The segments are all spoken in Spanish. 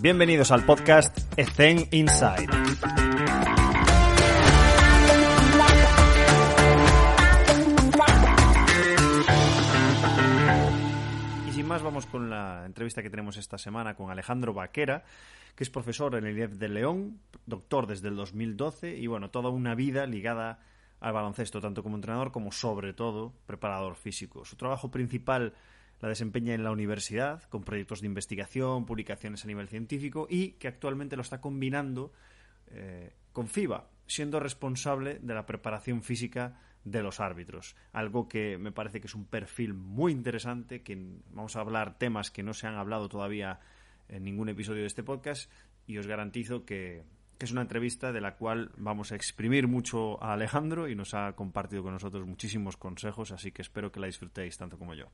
Bienvenidos al podcast Ethen Inside. Y sin más, vamos con la entrevista que tenemos esta semana con Alejandro Vaquera, que es profesor en el IEF de León, doctor desde el 2012 y bueno, toda una vida ligada al baloncesto, tanto como entrenador como sobre todo preparador físico. Su trabajo principal la desempeña en la universidad con proyectos de investigación, publicaciones a nivel científico y que actualmente lo está combinando eh, con FIBA, siendo responsable de la preparación física de los árbitros. Algo que me parece que es un perfil muy interesante, que vamos a hablar temas que no se han hablado todavía en ningún episodio de este podcast y os garantizo que, que es una entrevista de la cual vamos a exprimir mucho a Alejandro y nos ha compartido con nosotros muchísimos consejos, así que espero que la disfrutéis tanto como yo.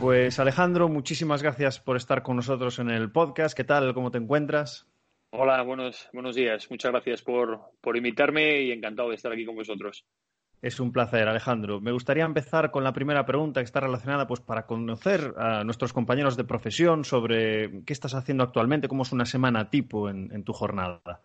Pues Alejandro, muchísimas gracias por estar con nosotros en el podcast. ¿Qué tal? ¿Cómo te encuentras? Hola, buenos, buenos días. Muchas gracias por, por invitarme y encantado de estar aquí con vosotros. Es un placer, Alejandro. Me gustaría empezar con la primera pregunta que está relacionada pues para conocer a nuestros compañeros de profesión sobre qué estás haciendo actualmente, cómo es una semana tipo en, tu jornada.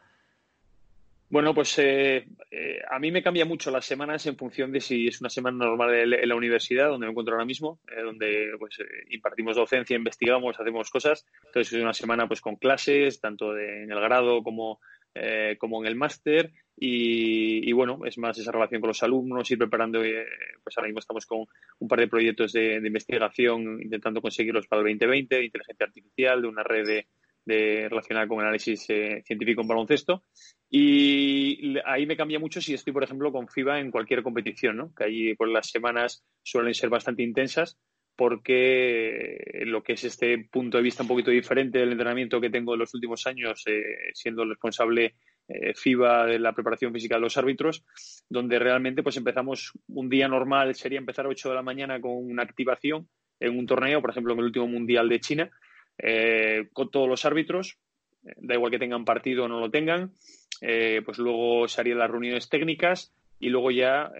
Bueno, pues eh, eh, a mí me cambia mucho las semanas en función de si es una semana normal en la universidad, donde me encuentro ahora mismo, eh, donde pues impartimos docencia, investigamos, hacemos cosas. Entonces es una semana pues con clases, tanto en el grado como eh, como en el máster y, bueno, es más esa relación con los alumnos, ir preparando, eh, pues ahora mismo estamos con un par de proyectos de, investigación intentando conseguirlos para el 2020, de inteligencia artificial, de una red de, relacionada con análisis eh, científico en baloncesto. Y ahí me cambia mucho si estoy, por ejemplo, con FIBA en cualquier competición, ¿no? que ahí pues, las semanas suelen ser bastante intensas porque lo que es este punto de vista un poquito diferente del entrenamiento que tengo en los últimos años, eh, siendo el responsable eh, FIBA de la preparación física de los árbitros, donde realmente pues empezamos un día normal, sería empezar a 8 de la mañana con una activación en un torneo, por ejemplo, en el último Mundial de China, eh, con todos los árbitros, da igual que tengan partido o no lo tengan, pues luego se harían las reuniones técnicas y luego ya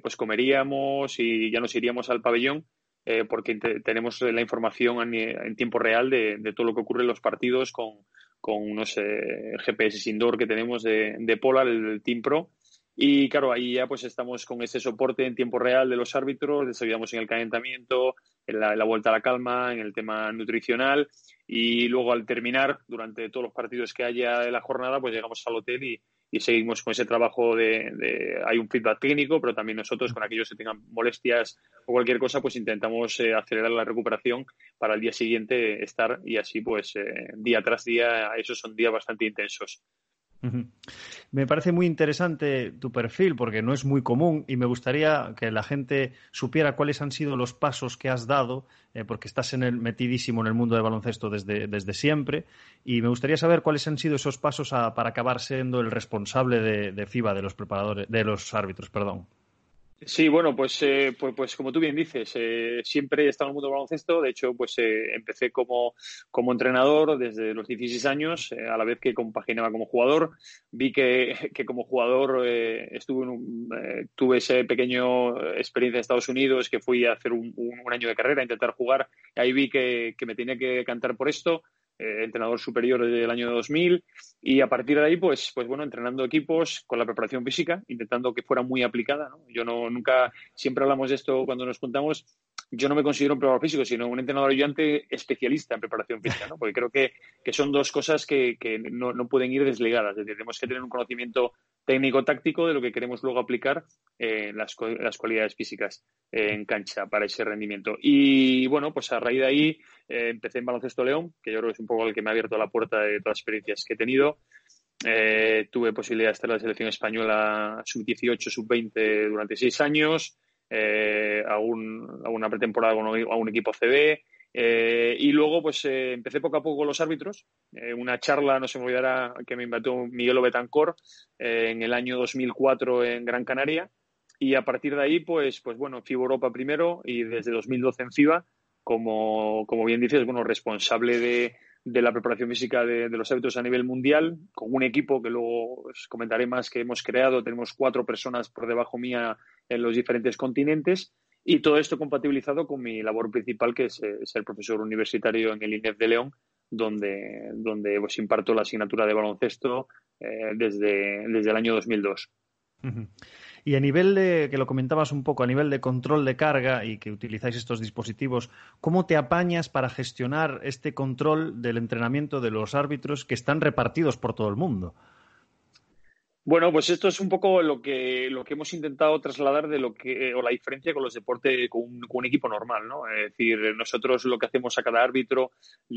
pues comeríamos y ya nos iríamos al pabellón eh, porque tenemos la información en, tiempo real de, todo lo que ocurre en los partidos con, unos eh, GPS indoor que tenemos de, Polar, el, Team Pro. Y claro, ahí ya pues estamos con ese soporte en tiempo real de los árbitros, les ayudamos en el calentamiento, en la, vuelta a la calma, en el tema nutricional y luego al terminar, durante todos los partidos que haya de la jornada, pues llegamos al hotel y, seguimos con ese trabajo de, hay un feedback clínico, pero también nosotros con aquellos que tengan molestias o cualquier cosa, pues intentamos eh, acelerar la recuperación para el día siguiente estar y así pues eh, día tras día, esos son días bastante intensos. Me parece muy interesante tu perfil porque no es muy común y me gustaría que la gente supiera cuáles han sido los pasos que has dado, eh, porque estás en el, metidísimo en el mundo del baloncesto desde, desde, siempre, y me gustaría saber cuáles han sido esos pasos para acabar siendo el responsable de, de FIBA, de los preparadores, de los árbitros, perdón. Sí, bueno, pues, eh, pues, pues, como tú bien dices, eh, siempre he estado en el mundo del baloncesto. De hecho, pues eh, empecé como, como entrenador desde los 16 años, a la vez que compaginaba como jugador. Vi que, que como jugador estuve en tuve ese pequeño experiencia en Estados Unidos, que fui a hacer un, un año de carrera, a intentar jugar. Ahí vi que, que me tenía que cantar por esto. Eh, entrenador superior desde el año 2000 y a partir de ahí, pues, pues bueno, entrenando equipos con la preparación física, intentando que fuera muy aplicada. Yo no, nunca, siempre hablamos de esto cuando nos juntamos, yo no me considero un preparador físico, sino un entrenador ayudante especialista en preparación física, ¿no? porque creo que, que son dos cosas que, que no, no, pueden ir desligadas. Tenemos que tener un conocimiento técnico-táctico de lo que queremos luego aplicar en las, las cualidades físicas en cancha para ese rendimiento. Y bueno, pues a raíz de ahí eh, empecé en Baloncesto León, que yo creo que es un poco el que me ha abierto la puerta de todas las experiencias que he tenido. Eh, tuve posibilidad de estar en la selección española sub-18, sub-20 durante seis años eh, a, una pretemporada con a un equipo CB. Eh, y luego, pues eh, empecé poco a poco con los árbitros. Eh, una charla, no se me olvidará, que me invitó Miguel Obetancor en el año 2004 en Gran Canaria. Y a partir de ahí, pues, pues bueno, FIBA Europa primero y desde 2012 en FIBA, como, como bien dices, bueno, responsable de, de la preparación física de, de, los árbitros a nivel mundial, con un equipo que luego os comentaré más que hemos creado. Tenemos cuatro personas por debajo mía en los diferentes continentes. Y todo esto compatibilizado con mi labor principal, que es ser profesor universitario en el INEF de León, donde, donde pues, imparto la asignatura de baloncesto eh, desde, desde el año 2002. Y a nivel de, que lo comentabas un poco, a nivel de control de carga y que utilizáis estos dispositivos, ¿cómo te apañas para gestionar este control del entrenamiento de los árbitros que están repartidos por todo el mundo? Bueno, pues esto es un poco lo que, lo que hemos intentado trasladar de lo que, o la diferencia con los deportes, con un, equipo normal, ¿no? Es decir, nosotros lo que hacemos a cada árbitro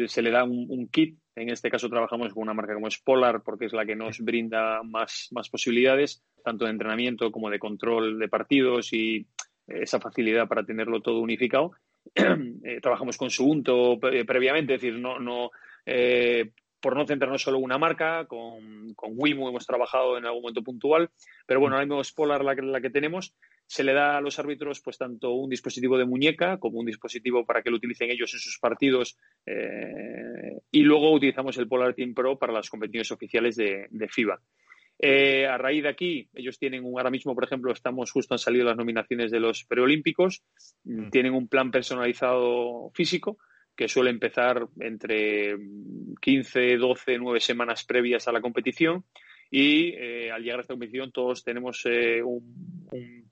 se le da un, kit. En este caso trabajamos con una marca como es Polar, porque es la que nos brinda más, más posibilidades, tanto de entrenamiento como de control de partidos y esa facilidad para tenerlo todo unificado. Eh, trabajamos con Subunto previamente, es decir, no, no eh, por no centrarnos solo en una marca, con, con Wimo hemos trabajado en algún momento puntual, pero bueno, ahora mismo es Polar la que, la que tenemos. Se le da a los árbitros pues tanto un dispositivo de muñeca como un dispositivo para que lo utilicen ellos en sus partidos eh, y luego utilizamos el Polar Team Pro para las competiciones oficiales de, FIBA. Eh, a raíz de aquí, ellos tienen un, ahora mismo, por ejemplo, estamos justo han salido las nominaciones de los preolímpicos, mm. tienen un plan personalizado físico que suele empezar entre 15, 12, 9 semanas previas a la competición y eh, al llegar a esta competición todos tenemos eh, un,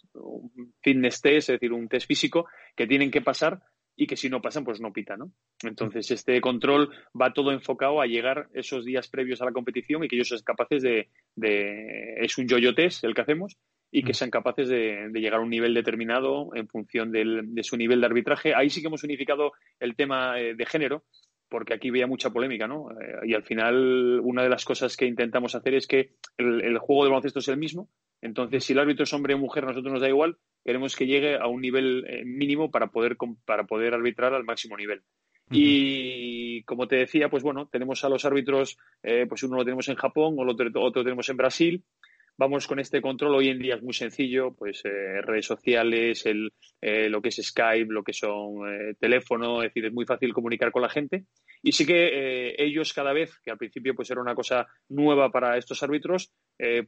fitness test, es decir, un test físico que tienen que pasar y que si no pasan, pues no pita, ¿no? Entonces, este control va todo enfocado a llegar esos días previos a la competición y que ellos sean capaces de, de es un yo-yo test el que hacemos y que mm. sean capaces de, llegar a un nivel determinado en función de su nivel de arbitraje. Ahí sí que hemos unificado el tema eh, de género, porque aquí veía mucha polémica, ¿no? Eh, y al final, una de las cosas que intentamos hacer es que el, juego de baloncesto es el mismo. Entonces, si el árbitro es hombre o mujer, a nosotros nos da igual. Queremos que llegue a un nivel eh, mínimo para poder, para poder arbitrar al máximo nivel. Y como te decía, pues bueno, tenemos a los árbitros, pues uno lo tenemos en Japón, otro, otro tenemos en Brasil, vamos con este control. Hoy en día es muy sencillo, pues eh, redes sociales, el, eh, lo que es Skype, lo que son eh, teléfono, es decir, es muy fácil comunicar con la gente. Y sí que ellos cada vez, que al principio pues era una cosa nueva para estos árbitros,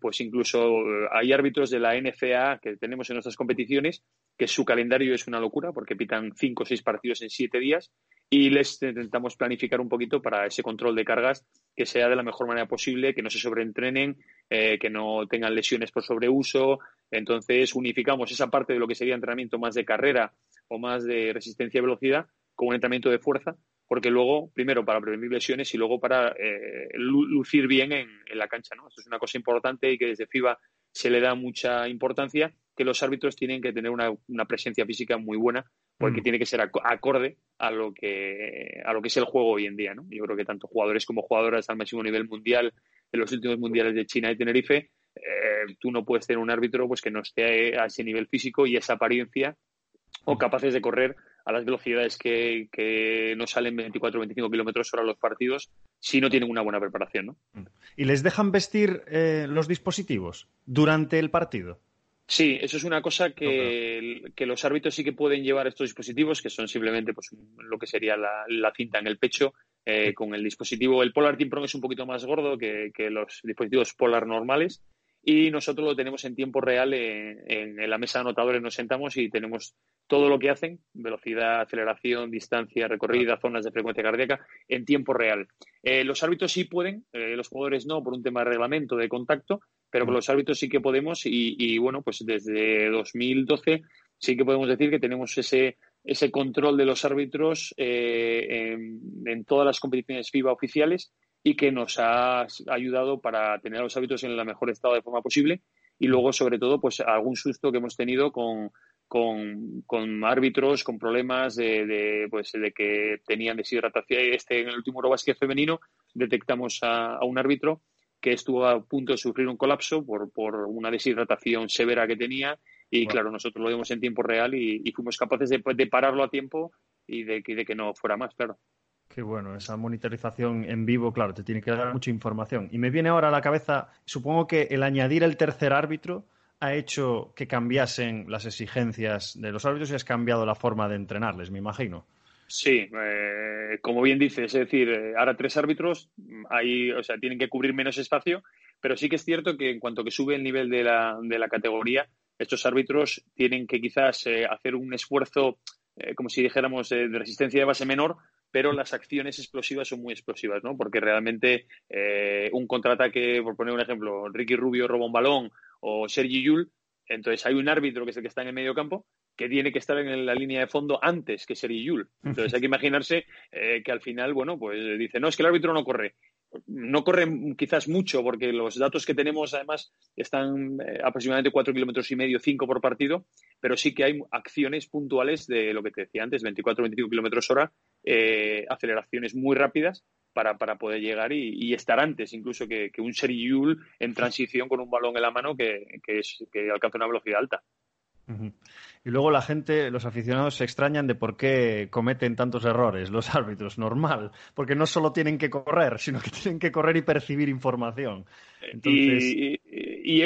pues incluso hay árbitros de la NCA que tenemos en nuestras competiciones, que su calendario es una locura porque pitan cinco o seis partidos en siete días y les intentamos planificar un poquito para ese control de cargas que sea de la mejor manera posible, que no se sobreentrenen, eh, que no tengan lesiones por sobreuso. Entonces, unificamos esa parte de lo que sería entrenamiento más de carrera o más de resistencia y velocidad con un entrenamiento de fuerza, porque luego, primero, para prevenir lesiones y luego para eh, lucir bien en, la cancha. ¿no? Esto es una cosa importante y que desde FIBA se le da mucha importancia, que los árbitros tienen que tener una, una presencia física muy buena porque mm. tiene que ser acorde a lo que a lo que es el juego hoy en día, ¿no? Yo creo que tanto jugadores como jugadoras al máximo nivel mundial en los últimos mundiales de China y Tenerife, eh, tú no puedes tener un árbitro pues que no esté a ese nivel físico y esa apariencia o mm. capaces de correr a las velocidades que, que no salen 24 o 25 kilómetros hora los partidos si no tienen una buena preparación. ¿no? Mm. ¿Y les dejan vestir eh, los dispositivos durante el partido? Sí, eso es una cosa que, los árbitros sí que pueden llevar estos dispositivos, que son simplemente pues, lo que sería la, cinta en el pecho eh, con el dispositivo. El Polar Team Pro es un poquito más gordo que, los dispositivos Polar normales y nosotros lo tenemos en tiempo real en, la mesa de anotadores. Nos sentamos y tenemos todo lo que hacen, velocidad, aceleración, distancia recorrida, zonas de frecuencia cardíaca, en tiempo real. Eh, los árbitros sí pueden, eh, los jugadores no, por un tema de reglamento, de contacto, pero con mm. los árbitros sí que podemos y, bueno, pues desde 2012 sí que podemos decir que tenemos ese, ese control de los árbitros eh, en, todas las competiciones FIBA oficiales y que nos ha ayudado para tener a los árbitros en el mejor estado de forma posible y luego sobre todo pues algún susto que hemos tenido con, con, árbitros con problemas de, pues, de que tenían deshidratación. Este en el último Eurobasket femenino detectamos a un árbitro que estuvo a punto de sufrir un colapso por, por una deshidratación severa que tenía y claro, nosotros lo vimos en tiempo real y, fuimos capaces de, pararlo a tiempo y de, de, que no fuera más, claro. Qué bueno, esa monitorización en vivo, claro, te tiene que dar mucha información. Y me viene ahora a la cabeza, supongo que el añadir el tercer árbitro ha hecho que cambiasen las exigencias de los árbitros y has cambiado la forma de entrenarles, me imagino. Sí, eh, como bien dices, es decir, eh, ahora tres árbitros, hay, o sea, tienen que cubrir menos espacio, pero sí que es cierto que en cuanto que sube el nivel de la, de la categoría, estos árbitros tienen que quizás eh, hacer un esfuerzo, eh, como si dijéramos, de resistencia de base menor, pero las acciones explosivas son muy explosivas, ¿no? Porque realmente un contraataque, por poner un ejemplo, Ricky Rubio roba un balón o Sergi Yul, entonces hay un árbitro que es el que está en el medio campo que tiene que estar en la línea de fondo antes que Sergi Yul. Entonces hay que imaginarse que al final, bueno, pues dice, no, es que el árbitro no corre no corren quizás mucho porque los datos que tenemos además están eh, aproximadamente cuatro kilómetros y medio, cinco por partido, pero sí que hay acciones puntuales de lo que te decía antes, 24 25 kilómetros hora, eh, aceleraciones muy rápidas para, para poder llegar y, estar antes incluso que, un Sergi en transición con un balón en la mano que, que, es, que alcanza una velocidad alta. Y luego la gente, los aficionados se extrañan de por qué cometen tantos errores los árbitros. Normal, porque no solo tienen que correr, sino que tienen que correr y percibir información. Y,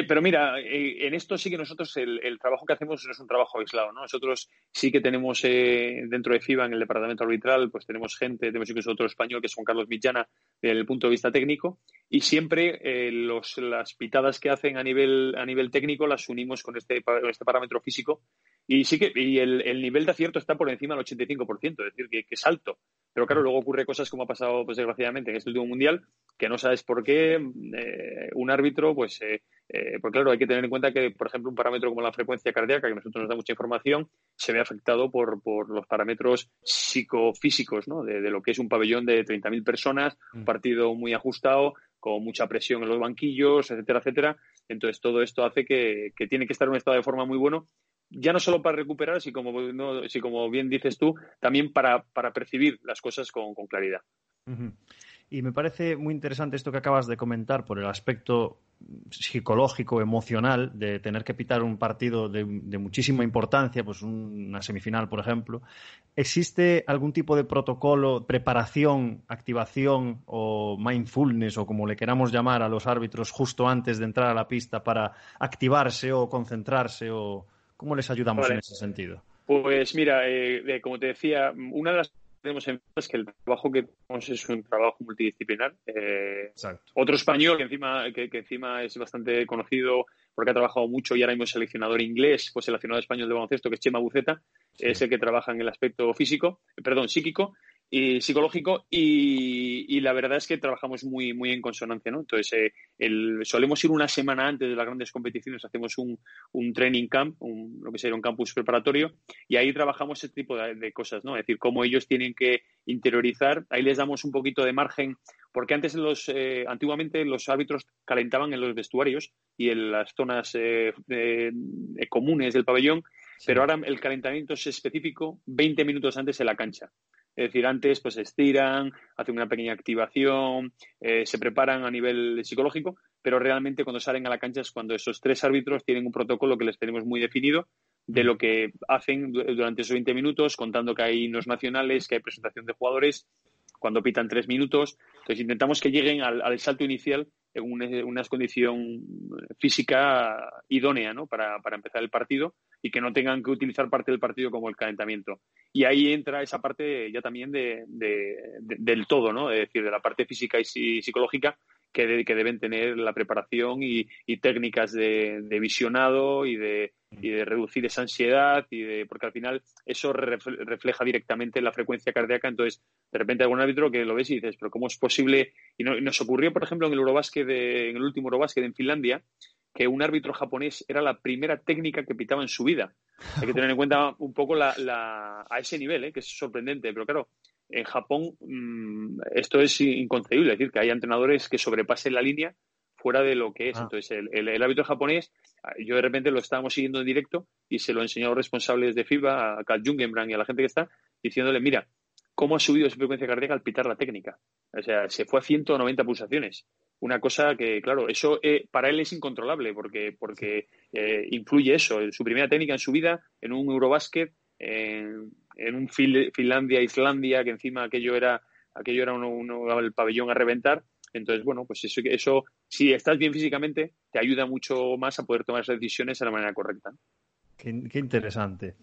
pero mira, eh, en esto sí que nosotros el, trabajo que hacemos no es un trabajo aislado, ¿no? Nosotros sí que tenemos eh, dentro de FIBA, en el departamento arbitral, pues tenemos gente, tenemos incluso otro español que es Juan Carlos Millana, desde el punto de vista técnico, y siempre eh, los, las pitadas que hacen a nivel, a nivel técnico las unimos con este, este parámetro físico y sí que y el, nivel de acierto está por encima del 85%, es decir, que, es alto. Pero claro, luego ocurre cosas como ha pasado, pues desgraciadamente, en este último mundial, que no sabes por qué eh, un árbitro, pues, eh, pues claro, hay que tener en cuenta que, por ejemplo, un parámetro como la frecuencia cardíaca, que a nosotros nos da mucha información, se ve afectado por, por los parámetros psicofísicos, ¿no? De, lo que es un pabellón de 30.000 personas, un mm. partido muy ajustado, con mucha presión en los banquillos, etcétera, etcétera. Entonces, todo esto hace que, que tiene que estar en un estado de forma muy bueno ya no solo para recuperar, sino como, no, como bien dices tú, también para, percibir las cosas con, claridad. Y me parece muy interesante esto que acabas de comentar por el aspecto psicológico, emocional, de tener que pitar un partido de, muchísima importancia, pues una semifinal, por ejemplo. ¿Existe algún tipo de protocolo, preparación, activación o mindfulness, o como le queramos llamar a los árbitros justo antes de entrar a la pista para activarse o concentrarse o, ¿Cómo les ayudamos en ese sentido? Pues mira, eh, como te decía, una de las tenemos en es que el trabajo que tenemos es un trabajo multidisciplinar. Eh, otro español que encima, que, encima es bastante conocido porque ha trabajado mucho y ahora mismo es seleccionador inglés, pues seleccionador español de baloncesto, que es Chema Buceta, es el que trabaja en el aspecto físico, perdón, psíquico, y psicológico y, la verdad es que trabajamos muy, muy en consonancia, ¿no? Entonces, eh, el, solemos ir una semana antes de las grandes competiciones, hacemos un, un training camp, un, lo que sería un campus preparatorio, y ahí trabajamos este tipo de, cosas, ¿no? Es decir, cómo ellos tienen que interiorizar, ahí les damos un poquito de margen, porque antes los, eh, antiguamente los árbitros calentaban en los vestuarios y en las zonas eh, comunes del pabellón, pero ahora el calentamiento es específico 20 minutos antes en la cancha. Es decir, antes pues estiran, hacen una pequeña activación, eh, se preparan a nivel psicológico, pero realmente cuando salen a la cancha es cuando esos tres árbitros tienen un protocolo que les tenemos muy definido de lo que hacen durante esos 20 minutos, contando que hay nos nacionales, que hay presentación de jugadores, cuando pitan tres minutos. Entonces intentamos que lleguen al, salto inicial en una, condición física idónea ¿no? para, para empezar el partido y que no tengan que utilizar parte del partido como el calentamiento. Y ahí entra esa parte ya también de, del todo, ¿no? Es decir, de la parte física y psicológica que, que deben tener la preparación y, técnicas de, visionado y de, y de reducir esa ansiedad y de porque al final eso refleja directamente la frecuencia cardíaca entonces de repente algún árbitro que lo ves y dices pero cómo es posible y, nos ocurrió por ejemplo en el Eurobásquet en el último Eurobásquet en Finlandia que un árbitro japonés era la primera técnica que pitaba en su vida. Hay que tener en cuenta un poco la, a ese nivel, ¿eh? que es sorprendente. Pero claro, en Japón mm, esto es inconcebible, es decir, que hay entrenadores que sobrepasen la línea fuera de lo que es. Ah. Entonces, el, el, árbitro japonés, yo de repente lo estábamos siguiendo en directo y se lo enseñó a los responsables de FIBA, a Carl Jungenbrand y a la gente que está, diciéndole, mira, cómo ha subido esa frecuencia cardíaca al pitar la técnica. O sea, se fue a 190 pulsaciones una cosa que, claro, eso eh, para él es incontrolable porque, porque eh, influye eso, su primera técnica en su vida, en un Eurobásquet, en, en un Finlandia, Islandia, que encima aquello era, aquello era uno, el pabellón a reventar. Entonces, bueno, pues eso, eso, si estás bien físicamente, te ayuda mucho más a poder tomar esas decisiones de la manera correcta. Qué, interesante.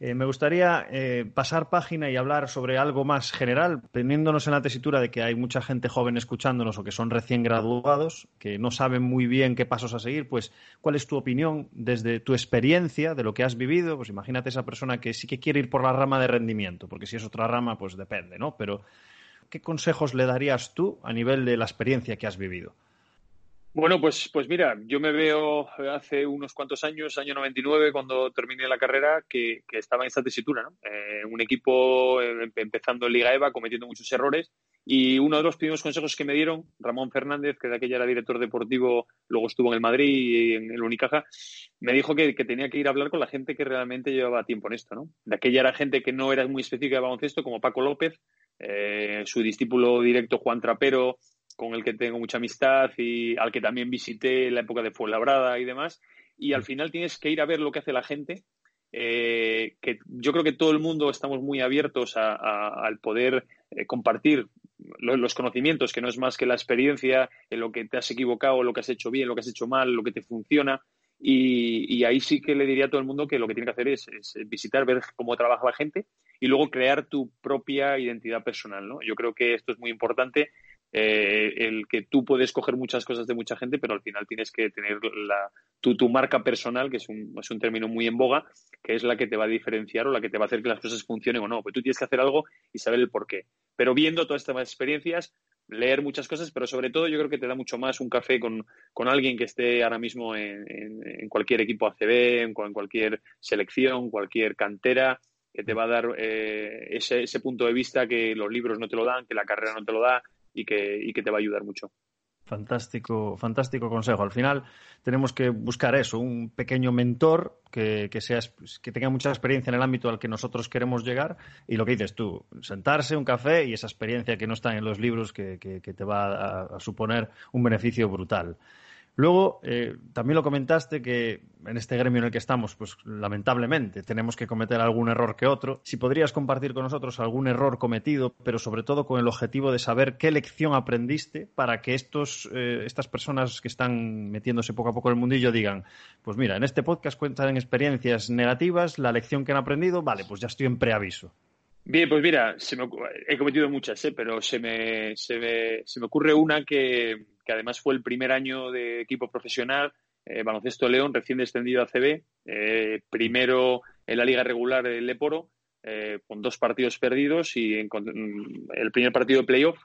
Eh, me gustaría eh, pasar página y hablar sobre algo más general, teniéndonos en la tesitura de que hay mucha gente joven escuchándonos o que son recién graduados, que no saben muy bien qué pasos a seguir, pues ¿cuál es tu opinión desde tu experiencia, de lo que has vivido? Pues imagínate esa persona que sí que quiere ir por la rama de rendimiento, porque si es otra rama, pues depende, ¿no? Pero ¿qué consejos le darías tú a nivel de la experiencia que has vivido? Bueno, pues, pues mira, yo me veo hace unos cuantos años, año 99, cuando terminé la carrera, que, estaba en esta tesitura, ¿no? Eh, un equipo eh, empezando en Liga EVA, cometiendo muchos errores, y uno de los primeros consejos que me dieron, Ramón Fernández, que de aquella era director deportivo, luego estuvo en el Madrid y en el Unicaja, me dijo que, tenía que ir a hablar con la gente que realmente llevaba tiempo en esto, ¿no? De aquella era gente que no era muy específica de baloncesto, como Paco López, eh, su discípulo directo Juan Trapero, con el que tengo mucha amistad y al que también visité en la época de Fuenlabrada y demás. Y al final tienes que ir a ver lo que hace la gente. Eh, que yo creo que todo el mundo estamos muy abiertos al poder eh, compartir los conocimientos, que no es más que la experiencia en lo que te has equivocado, lo que has hecho bien, lo que has hecho mal, lo que te funciona. Y, ahí sí que le diría a todo el mundo que lo que tiene que hacer es, es, visitar, ver cómo trabaja la gente y luego crear tu propia identidad personal. ¿no? Yo creo que esto es muy importante eh, el que tú puedes coger muchas cosas de mucha gente, pero al final tienes que tener la, tu, tu marca personal, que es un, es un término muy en boga, que es la que te va a diferenciar o la que te va a hacer que las cosas funcionen o no. Pues tú tienes que hacer algo y saber el por qué. Pero viendo todas estas experiencias, leer muchas cosas, pero sobre todo yo creo que te da mucho más un café con, con alguien que esté ahora mismo en, en, cualquier equipo ACB, en, en, cualquier selección, cualquier cantera, que te va a dar eh, ese, ese punto de vista que los libros no te lo dan, que la carrera no te lo da, y que, y que te va a ayudar mucho. Fantástico, fantástico consejo. Al final tenemos que buscar eso, un pequeño mentor que, que, sea, que tenga mucha experiencia en el ámbito al que nosotros queremos llegar y lo que dices tú, sentarse, un café y esa experiencia que no está en los libros que, que, te va a, suponer un beneficio brutal. Luego, eh, también lo comentaste que en este gremio en el que estamos, pues lamentablemente tenemos que cometer algún error que otro. Si podrías compartir con nosotros algún error cometido, pero sobre todo con el objetivo de saber qué lección aprendiste para que estos, eh, estas personas que están metiéndose poco a poco en el mundillo digan, pues mira, en este podcast cuentan experiencias negativas, la lección que han aprendido, vale, pues ya estoy en preaviso. Bien, pues mira, he cometido muchas, ¿eh? pero se me, se, me, se me ocurre una que, que además fue el primer año de equipo profesional, eh, Baloncesto León, recién descendido a CB, eh, primero en la liga regular del Leporo, eh, con dos partidos perdidos y en, el primer partido de playoff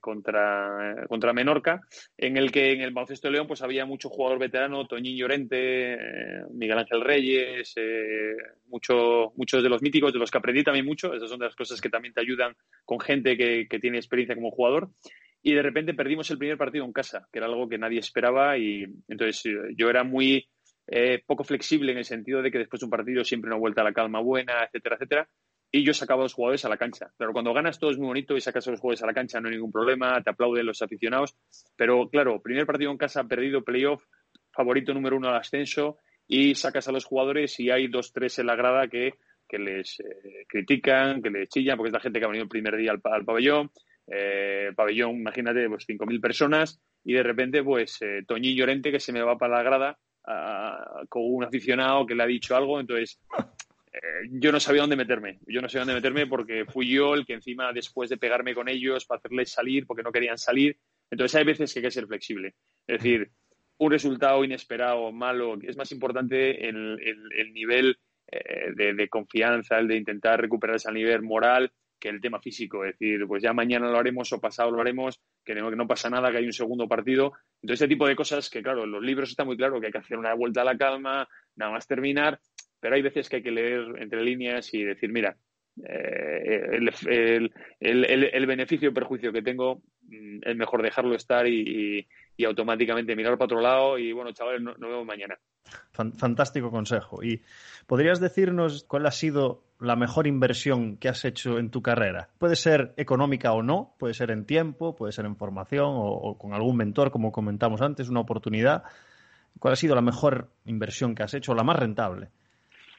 contra, contra Menorca, en el que en el baloncesto de León pues había mucho jugador veterano, Toñín Llorente, Miguel Ángel Reyes, mucho, muchos de los míticos, de los que aprendí también mucho, esas son de las cosas que también te ayudan con gente que, que tiene experiencia como jugador. Y de repente perdimos el primer partido en casa, que era algo que nadie esperaba. Y entonces eh, yo era muy eh, poco flexible en el sentido de que después de un partido siempre una vuelta a la calma buena, etcétera, etcétera. Y yo sacaba a los jugadores a la cancha. Pero cuando ganas todo es muy bonito y sacas a los jugadores a la cancha no hay ningún problema, te aplauden los aficionados. Pero claro, primer partido en casa, perdido playoff, favorito número uno al ascenso y sacas a los jugadores y hay dos, tres en la grada que, que les eh, critican, que les chillan, porque es la gente que ha venido el primer día al, al pabellón, eh, pabellón, imagínate, pues 5.000 personas y de repente, pues eh, Toñín Llorente que se me va para la grada con un aficionado que le ha dicho algo, entonces yo no sabía dónde meterme, yo no sabía dónde meterme porque fui yo el que encima después de pegarme con ellos para hacerles salir porque no querían salir, entonces hay veces que hay que ser flexible, es decir, un resultado inesperado, malo, es más importante el, el, nivel eh, de, confianza, el de intentar recuperarse a nivel moral que el tema físico, es decir, pues ya mañana lo haremos o pasado lo haremos, que no, que no pasa nada, que hay un segundo partido. Entonces, ese tipo de cosas que, claro, en los libros está muy claro que hay que hacer una vuelta a la calma, nada más terminar, pero hay veces que hay que leer entre líneas y decir, mira, eh, el, el, el, beneficio o perjuicio que tengo mm, es mejor dejarlo estar y, y, automáticamente mirar para otro lado y bueno, chavales, nos no vemos mañana. Fantástico consejo. ¿Y podrías decirnos cuál ha sido la mejor inversión que has hecho en tu carrera? Puede ser económica o no, puede ser en tiempo, puede ser en formación o, con algún mentor, como comentamos antes, una oportunidad. ¿Cuál ha sido la mejor inversión que has hecho, o la más rentable?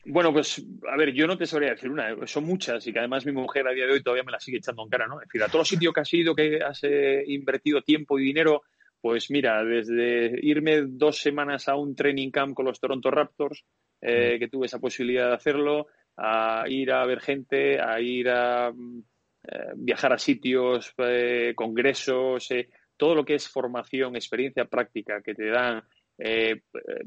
Bueno, pues a ver, yo no te sabría decir una, son muchas y que además mi mujer a día de hoy todavía me la sigue echando en cara, ¿no? Es decir, a todos los sitios que has ido, que has eh, invertido tiempo y dinero, pues mira, desde irme dos semanas a un training camp con los Toronto Raptors, eh, que tuve esa posibilidad de hacerlo, a ir a ver gente, a ir a mm, eh, viajar a sitios, eh, congresos, todo lo que es formación, experiencia práctica que te dan.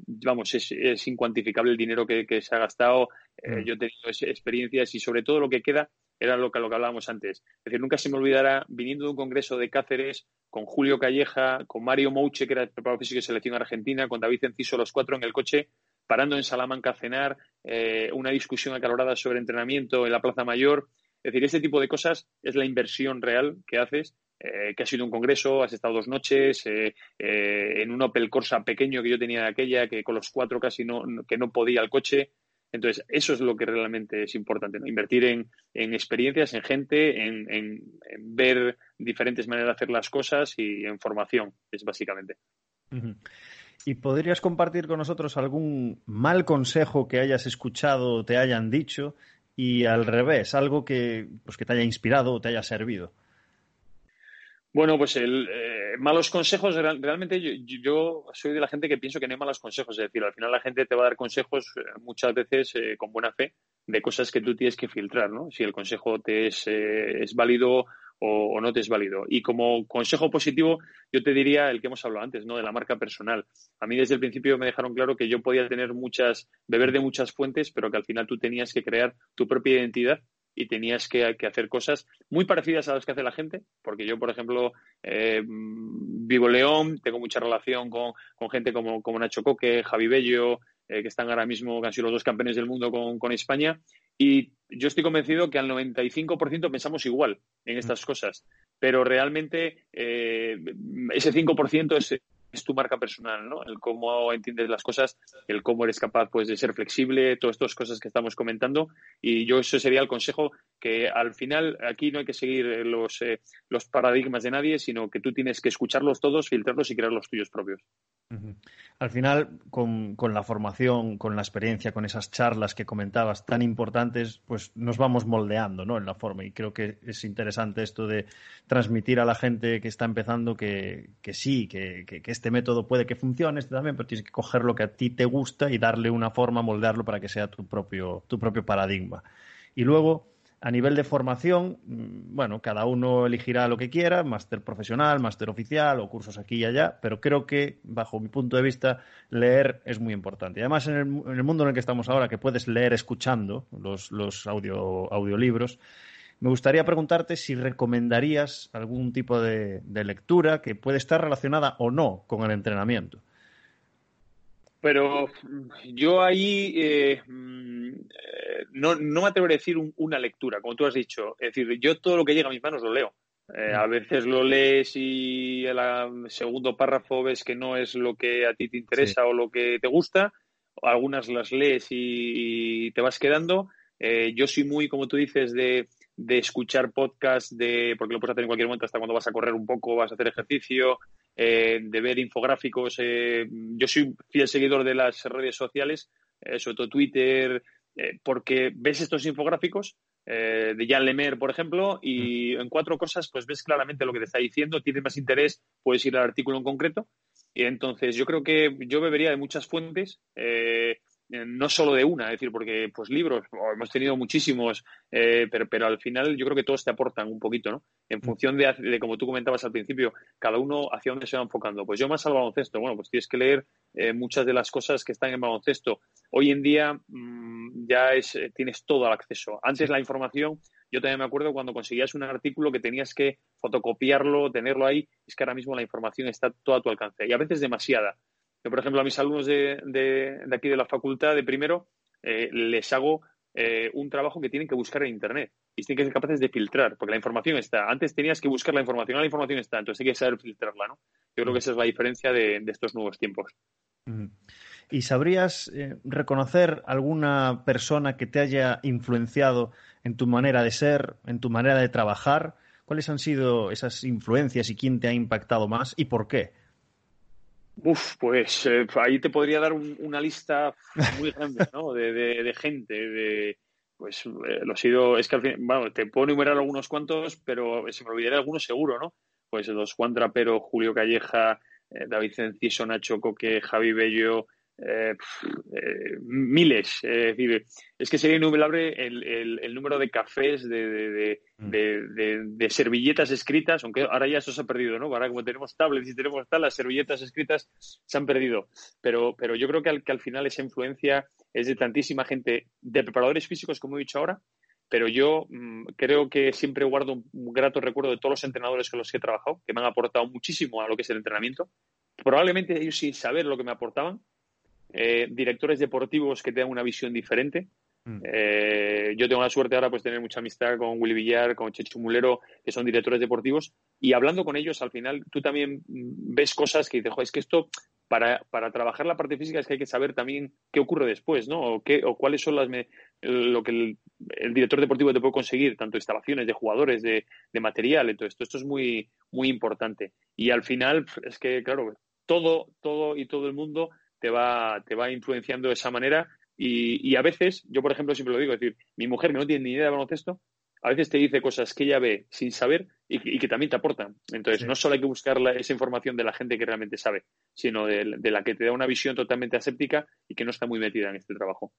Vamos, es, incuantificable el dinero que, se ha gastado. Mm. Yo he tenido experiencias y sobre todo lo que queda era lo que, lo que hablábamos antes. Es decir, nunca se me olvidará viniendo de un congreso de Cáceres con Julio Calleja, con Mario Mouche, que era el preparador físico de selección argentina, con David Enciso, los cuatro en el coche, parando en Salamanca a cenar, eh, una discusión acalorada sobre entrenamiento en la Plaza Mayor. Es decir, este tipo de cosas es la inversión real que haces, eh, que ha sido un congreso, has estado dos noches, eh, en un Opel Corsa pequeño que yo tenía de aquella, que con los cuatro casi no, que no podía el coche. Entonces, eso es lo que realmente es importante, ¿no? Invertir en, experiencias, en gente, en, ver diferentes maneras de hacer las cosas y en formación, es básicamente. ¿Y podrías compartir con nosotros algún mal consejo que hayas escuchado o te hayan dicho y al revés, algo que, pues, que te haya inspirado o te haya servido? Bueno, pues el, eh, malos consejos, realmente yo, soy de la gente que pienso que no hay malos consejos, es decir, al final la gente te va a dar consejos eh, muchas veces eh, con buena fe de cosas que tú tienes que filtrar, ¿no? Si el consejo te es, es válido o, no te es válido. Y como consejo positivo, yo te diría el que hemos hablado antes, ¿no? De la marca personal. A mí desde el principio me dejaron claro que yo podía tener muchas, beber de muchas fuentes, pero que al final tú tenías que crear tu propia identidad y tenías que, hacer cosas muy parecidas a las que hace la gente, porque yo, por ejemplo, eh, vivo León, tengo mucha relación con, gente como, como, Nacho Coque, Javi Bello, eh, que están ahora mismo, casi los dos campeones del mundo con, España, y yo estoy convencido que al 95% pensamos igual en estas cosas, pero realmente eh, ese 5% es es tu marca personal, ¿no? El cómo entiendes las cosas, el cómo eres capaz pues de ser flexible, todas estas cosas que estamos comentando y yo eso sería el consejo que al final aquí no hay que seguir los, eh, los paradigmas de nadie, sino que tú tienes que escucharlos todos, filtrarlos y crear los tuyos propios. Al final, con, la formación, con la experiencia, con esas charlas que comentabas tan importantes, pues nos vamos moldeando ¿no? en la forma. Y creo que es interesante esto de transmitir a la gente que está empezando que, sí, que, que, este método puede que funcione, este también, pero tienes que coger lo que a ti te gusta y darle una forma, moldearlo para que sea tu propio, tu propio paradigma. Y luego, a nivel de formación, mm, bueno, cada uno elegirá lo que quiera, máster profesional, máster oficial o cursos aquí y allá, pero creo que, bajo mi punto de vista, leer es muy importante. Y además, en el, mundo en el que estamos ahora, que puedes leer escuchando los, los audio, audiolibros, me gustaría preguntarte si recomendarías algún tipo de lectura que puede estar relacionada o no con el entrenamiento. Pero yo ahí eh, mm, eh, no, no, me atrevo a decir una lectura, como tú has dicho. Es decir, yo todo lo que llega a mis manos lo leo. Eh, a veces lo lees y el segundo párrafo ves que no es lo que a ti te interesa o lo que te gusta. Algunas las lees y, te vas quedando. yo soy muy, como tú dices, de, de escuchar podcast, de, porque lo puedes hacer en cualquier momento, hasta cuando vas a correr un poco, vas a hacer ejercicio, eh, de ver infográficos. Eh, yo soy fiel seguidor de las redes sociales, eh, sobre todo Twitter, porque ves estos infográficos de Jan Lemer, por ejemplo, y en cuatro cosas pues ves claramente lo que te está diciendo, tienes más interés, puedes ir al artículo en concreto. Y entonces yo creo que yo bebería de muchas fuentes. Eh, no solo de una, es decir, porque pues libros hemos tenido muchísimos, eh, pero, pero al final yo creo que todos te aportan un poquito, ¿no? En mm. función de, como tú comentabas al principio, cada uno hacia dónde se va enfocando. Pues yo más al baloncesto, bueno, pues tienes que leer eh, muchas de las cosas que están en baloncesto. Hoy en día mm, ya es, tienes todo el acceso. Antes la información, yo también me acuerdo cuando conseguías un artículo que tenías que fotocopiarlo, tenerlo ahí, es que ahora mismo la información está todo a tu alcance y a veces demasiada. Yo, por ejemplo, a mis alumnos de, de, aquí de la facultad de primero eh, les hago eh, un trabajo que tienen que buscar en Internet y tienen que ser capaces de filtrar, porque la información está. Antes tenías que buscar la información, ahora la información está, entonces hay que saber filtrarla, ¿no? Yo creo que esa es la diferencia de, estos nuevos tiempos. ¿Y sabrías eh, reconocer alguna persona que te haya influenciado en tu manera de ser, en tu manera de trabajar? ¿Cuáles han sido esas influencias y quién te ha impactado más y por qué? Uf, pues eh, ahí te podría dar una lista muy grande, ¿no? De, gente, de pues eh, lo he sido, es que al fin, bueno, te puedo enumerar algunos cuantos, pero se me olvidaré algunos seguro, ¿no? Pues los Juan Trapero, Julio Calleja, eh, David Cenciso, Nacho Coque, Javi Bello, eh, eh, miles. es decir, es que sería innumerable el, número de cafés, mm. de, servilletas escritas, aunque ahora ya eso se ha perdido, ¿no? Ahora como tenemos tablets y tenemos tal, las servilletas escritas se han perdido. Pero, pero yo creo que al, que al final esa influencia es de tantísima gente, de preparadores físicos, como he dicho ahora, pero yo mm, creo que siempre guardo un, grato recuerdo de todos los entrenadores con los que he trabajado, que me han aportado muchísimo a lo que es el entrenamiento. Probablemente ellos sin saber lo que me aportaban, eh, directores deportivos que tengan una visión diferente. Mm. Eh, yo tengo la suerte ahora pues tener mucha amistad con Willy Villar, con Chechu Mulero, que son directores deportivos, y hablando con ellos al final tú también ves cosas que dices, es que esto para, para, trabajar la parte física es que hay que saber también qué ocurre después, ¿no? O, qué, o cuáles son las lo que el, director deportivo te puede conseguir, tanto instalaciones de jugadores, de, de material, entonces esto, esto es muy, muy importante. Y al final es que, claro, todo, todo y todo el mundo te va, te va influenciando de esa manera. Y, a veces, yo por ejemplo siempre lo digo, es decir, mi mujer que no tiene ni idea de baloncesto, a veces te dice cosas que ella ve sin saber y, que también te aportan. Entonces, no solo hay que buscar esa información de la gente que realmente sabe, sino de, la que te da una visión totalmente aséptica y que no está muy metida en este trabajo.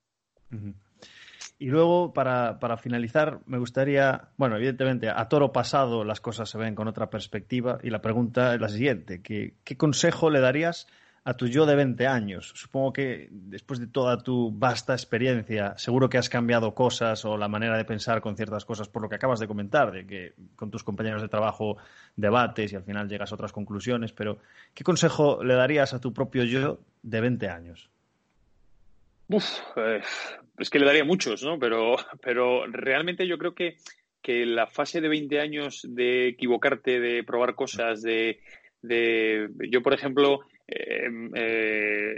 Y luego, para, para, finalizar, me gustaría, bueno, evidentemente, a toro pasado las cosas se ven con otra perspectiva y la pregunta es la siguiente, ¿qué, qué consejo le darías a tu yo de 20 años. Supongo que después de toda tu vasta experiencia, seguro que has cambiado cosas o la manera de pensar con ciertas cosas por lo que acabas de comentar, de que con tus compañeros de trabajo debates y al final llegas a otras conclusiones, pero ¿qué consejo le darías a tu propio yo de 20 años? Uf, eh, es que le daría muchos, ¿no? Pero, pero realmente yo creo que, que la fase de 20 años de equivocarte, de probar cosas, de, de yo, por ejemplo,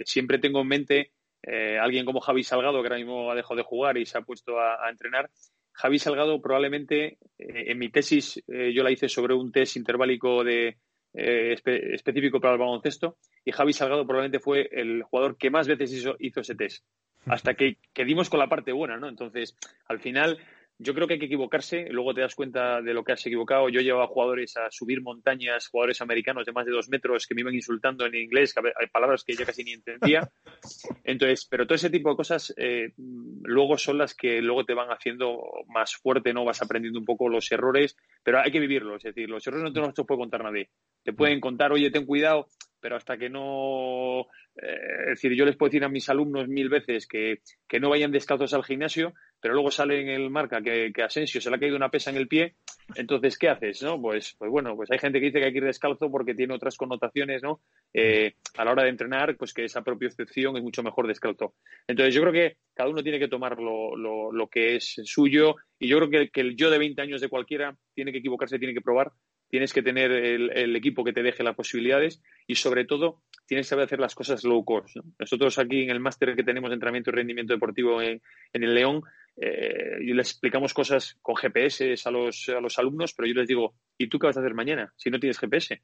siempre tengo en mente eh, alguien como Javi Salgado, que ahora mismo ha dejado de jugar y se ha puesto a, entrenar. Javi Salgado probablemente, eh, en mi tesis, yo la hice sobre un test interválico de, específico para el baloncesto y Javi Salgado probablemente fue el jugador que más veces hizo, hizo ese test hasta que, que, dimos con la parte buena, ¿no? Entonces, al final, yo creo que hay que equivocarse, luego te das cuenta de lo que has equivocado. Yo llevaba jugadores a subir montañas, jugadores americanos de más de dos metros que me iban insultando en inglés, hay palabras que yo casi ni entendía. Entonces, pero todo ese tipo de cosas eh, luego son las que luego te van haciendo más fuerte, ¿no? Vas aprendiendo un poco los errores, pero hay que vivirlos. Es decir, los errores no te los puede contar nadie. Te pueden contar, oye, ten cuidado, pero hasta que no. Eh, es decir, yo les puedo decir a mis alumnos mil veces que, que no vayan descalzos al gimnasio, pero luego sale en el marca que, que, Asensio se le ha caído una pesa en el pie, entonces, ¿qué haces? No? Pues, pues bueno, pues hay gente que dice que hay que ir descalzo porque tiene otras connotaciones, ¿no? Eh, a la hora de entrenar, pues que esa propia excepción es mucho mejor descalzo. Entonces, yo creo que cada uno tiene que tomar lo, lo, que es suyo y yo creo que, que el yo de 20 años de cualquiera tiene que equivocarse, tiene que probar tienes que tener el, equipo que te deje las posibilidades y sobre todo tienes que saber hacer las cosas low cost. Nosotros aquí en el máster que tenemos de entrenamiento y rendimiento deportivo en, el León, eh, les explicamos cosas con GPS a los, a los alumnos, pero yo les digo, ¿y tú qué vas a hacer mañana si no tienes GPS?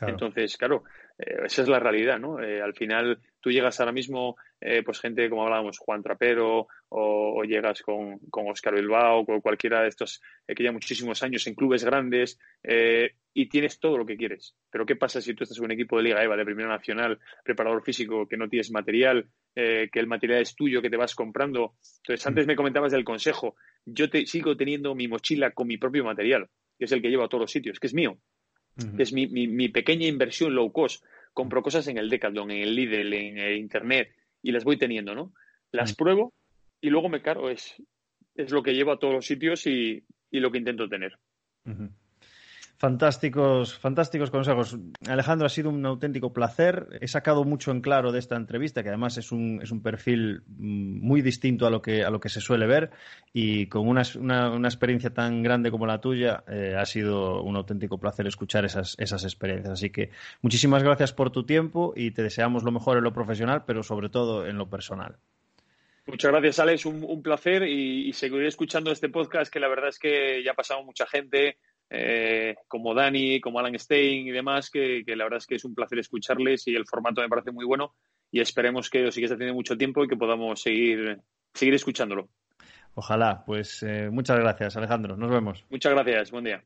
Entonces, claro, eh, esa es la realidad, ¿no? Eh, al final tú llegas ahora mismo, eh, pues gente como hablábamos, Juan Trapero, o, llegas con, con, Oscar Bilbao, con cualquiera de estos que lleva muchísimos años en clubes grandes, y tienes todo lo que quieres. Pero ¿qué pasa si tú estás en un equipo de Liga EVA, de Primera Nacional, preparador físico, que no tienes material, que el material es tuyo, que te vas comprando? Entonces, antes me comentabas del consejo. Yo te, sigo teniendo mi mochila con mi propio material, que es el que llevo a todos los sitios, que es mío que es mi, mi, pequeña inversión low cost. Compro cosas en el Decathlon, en el Lidl, en el Internet y las voy teniendo, ¿no? Las pruebo y luego me cargo. Es, es lo que llevo a todos los sitios y, y lo que intento tener. Fantásticos, fantásticos consejos. Alejandro, ha sido un auténtico placer. He sacado mucho en claro de esta entrevista, que además es un, es un perfil mm, muy distinto a lo que, a lo que se suele ver y con una, una, experiencia tan grande como la tuya, eh, ha sido un auténtico placer escuchar esas, esas experiencias. Así que muchísimas gracias por tu tiempo y te deseamos lo mejor en lo profesional, pero sobre todo en lo personal. Muchas gracias, Alex. Un, placer y, y, seguiré escuchando este podcast que la verdad es que ya ha pasado mucha gente eh, como Dani, como Alan Stein y demás, que, la verdad es que es un placer escucharles y el formato me parece muy bueno y esperemos que os sigáis teniendo mucho tiempo y que podamos seguir, seguir escuchándolo. Ojalá, pues eh, muchas gracias Alejandro, nos vemos. Muchas gracias, buen día.